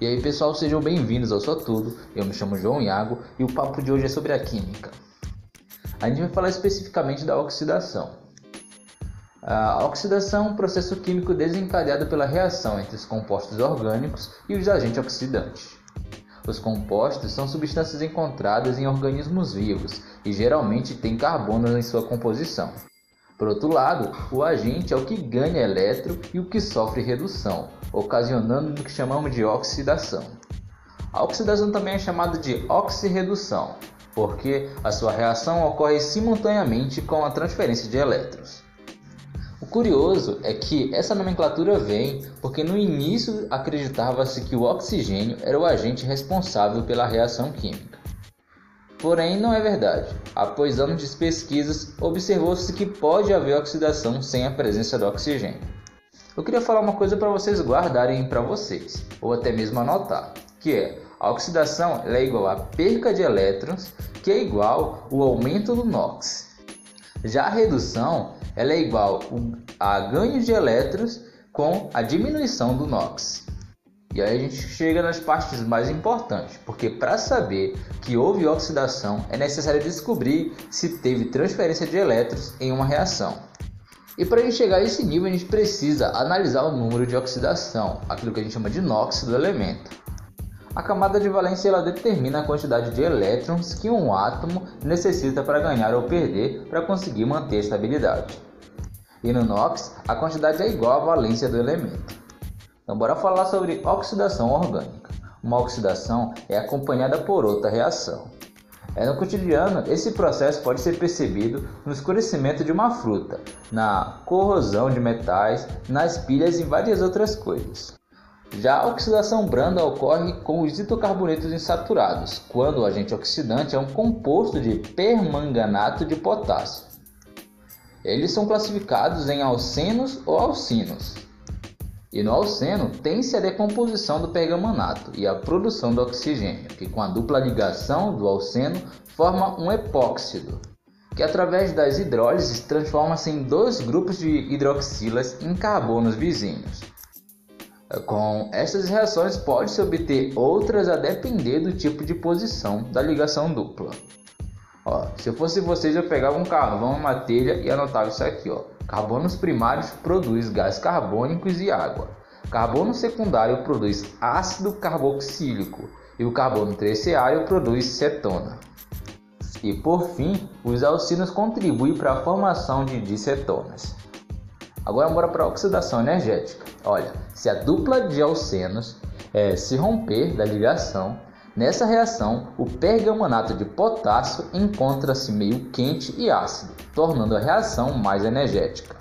E aí pessoal, sejam bem-vindos ao Só Tudo. Eu me chamo João Iago e o papo de hoje é sobre a química. A gente vai falar especificamente da oxidação. A oxidação é um processo químico desencadeado pela reação entre os compostos orgânicos e os agentes oxidantes. Os compostos são substâncias encontradas em organismos vivos e geralmente têm carbono em sua composição. Por outro lado, o agente é o que ganha elétron e o que sofre redução, ocasionando o que chamamos de oxidação. A oxidação também é chamada de oxirredução, porque a sua reação ocorre simultaneamente com a transferência de elétrons. O curioso é que essa nomenclatura vem porque no início acreditava-se que o oxigênio era o agente responsável pela reação química. Porém, não é verdade. Após anos de pesquisas, observou-se que pode haver oxidação sem a presença do oxigênio. Eu queria falar uma coisa para vocês guardarem para vocês, ou até mesmo anotar, que é a oxidação é igual à perca de elétrons, que é igual ao aumento do NOx. Já a redução é igual a ganho de elétrons com a diminuição do NOx. E aí a gente chega nas partes mais importantes, porque para saber que houve oxidação é necessário descobrir se teve transferência de elétrons em uma reação. E para a gente chegar a esse nível, a gente precisa analisar o número de oxidação, aquilo que a gente chama de NOx do elemento. A camada de valência ela determina a quantidade de elétrons que um átomo necessita para ganhar ou perder para conseguir manter a estabilidade. E no NOx, a quantidade é igual à valência do elemento. Então, bora falar sobre oxidação orgânica. Uma oxidação é acompanhada por outra reação. É no cotidiano, esse processo pode ser percebido no escurecimento de uma fruta, na corrosão de metais, nas pilhas e várias outras coisas. Já a oxidação branda ocorre com os hidrocarbonetos insaturados, quando o agente oxidante é um composto de permanganato de potássio. Eles são classificados em alcenos ou alcinos. E no alceno tem-se a decomposição do pergamanato e a produção do oxigênio, que com a dupla ligação do alceno forma um epóxido, que através das hidrólises transforma-se em dois grupos de hidroxilas em carbonos vizinhos. Com essas reações pode-se obter outras a depender do tipo de posição da ligação dupla. Ó, se eu fosse vocês, eu pegava um carvão, uma telha e anotava isso aqui, ó. Carbonos primários produz gás carbônicos e água. Carbono secundário produz ácido carboxílico e o carbono terciário produz cetona. E por fim, os alcinos contribuem para a formação de dicetonas. Agora bora para a oxidação energética. Olha, se a dupla de alcenos é, se romper da ligação, Nessa reação, o pergamanato de potássio encontra-se meio quente e ácido, tornando a reação mais energética.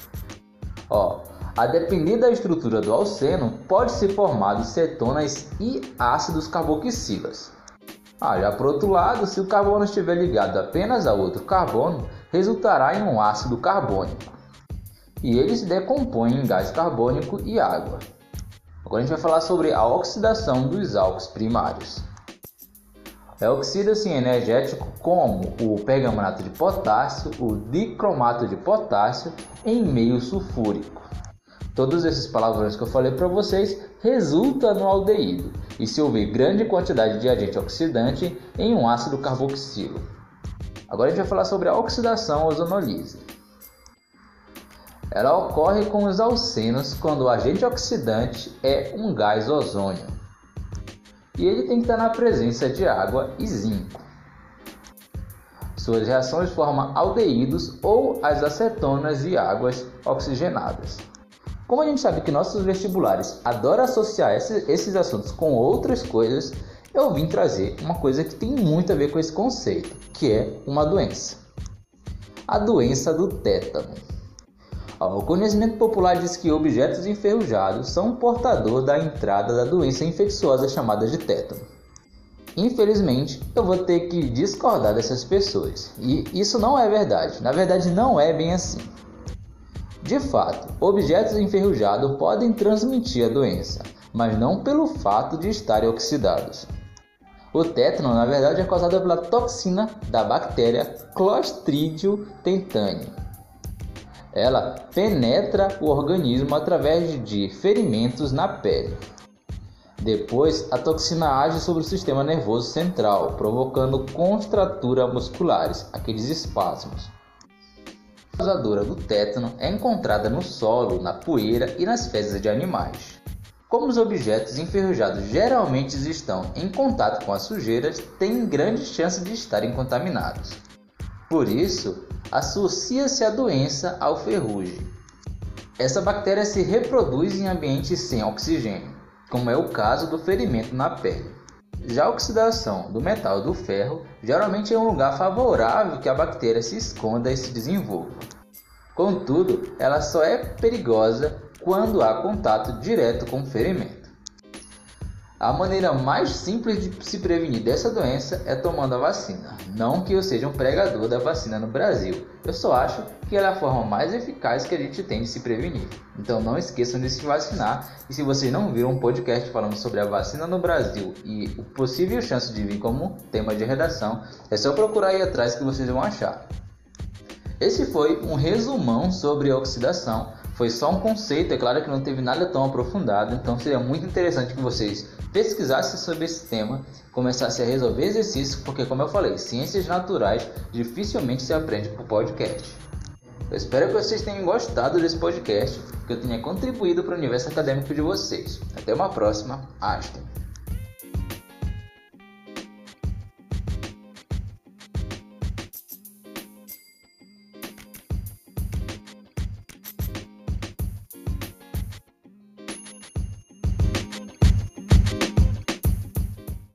Ó, a depender da estrutura do alceno, pode ser formado cetonas e ácidos carboxilas. Ah, já por outro lado, se o carbono estiver ligado apenas a outro carbono, resultará em um ácido carbônico. E ele se decompõe em gás carbônico e água. Agora a gente vai falar sobre a oxidação dos álcools primários. É oxida-se energético como o pergamanato de potássio, o dicromato de potássio em meio sulfúrico. Todos esses palavrões que eu falei para vocês resultam no aldeído, e se houver grande quantidade de agente oxidante em um ácido carboxilo. Agora a gente vai falar sobre a oxidação ozonolise. Ela ocorre com os alcenos quando o agente oxidante é um gás ozônio e ele tem que estar na presença de água e zinco. Suas reações formam aldeídos ou as acetonas e águas oxigenadas. Como a gente sabe que nossos vestibulares adoram associar esses assuntos com outras coisas, eu vim trazer uma coisa que tem muito a ver com esse conceito, que é uma doença. A doença do tétano. O conhecimento popular diz que objetos enferrujados são portador da entrada da doença infecciosa chamada de tétano. Infelizmente, eu vou ter que discordar dessas pessoas. E isso não é verdade. Na verdade, não é bem assim. De fato, objetos enferrujados podem transmitir a doença, mas não pelo fato de estarem oxidados. O tétano, na verdade, é causado pela toxina da bactéria Clostridium tetani ela penetra o organismo através de ferimentos na pele. Depois, a toxina age sobre o sistema nervoso central, provocando contratura musculares, aqueles espasmos. A causadora do tétano é encontrada no solo, na poeira e nas fezes de animais. Como os objetos enferrujados geralmente estão em contato com as sujeiras, têm grande chance de estarem contaminados. Por isso, associa-se a doença ao ferrugem. Essa bactéria se reproduz em ambientes sem oxigênio, como é o caso do ferimento na pele. Já a oxidação do metal do ferro geralmente é um lugar favorável que a bactéria se esconda e se desenvolva. Contudo, ela só é perigosa quando há contato direto com o ferimento. A maneira mais simples de se prevenir dessa doença é tomando a vacina. Não que eu seja um pregador da vacina no Brasil, eu só acho que ela é a forma mais eficaz que a gente tem de se prevenir. Então não esqueçam de se vacinar. E se vocês não viram um podcast falando sobre a vacina no Brasil e o possível chance de vir como tema de redação, é só procurar aí atrás que vocês vão achar. Esse foi um resumão sobre a oxidação foi só um conceito, é claro que não teve nada tão aprofundado, então seria muito interessante que vocês pesquisassem sobre esse tema, começassem a resolver exercícios, porque como eu falei, ciências naturais dificilmente se aprende por podcast. Eu espero que vocês tenham gostado desse podcast, que eu tenha contribuído para o universo acadêmico de vocês. Até uma próxima, Aston.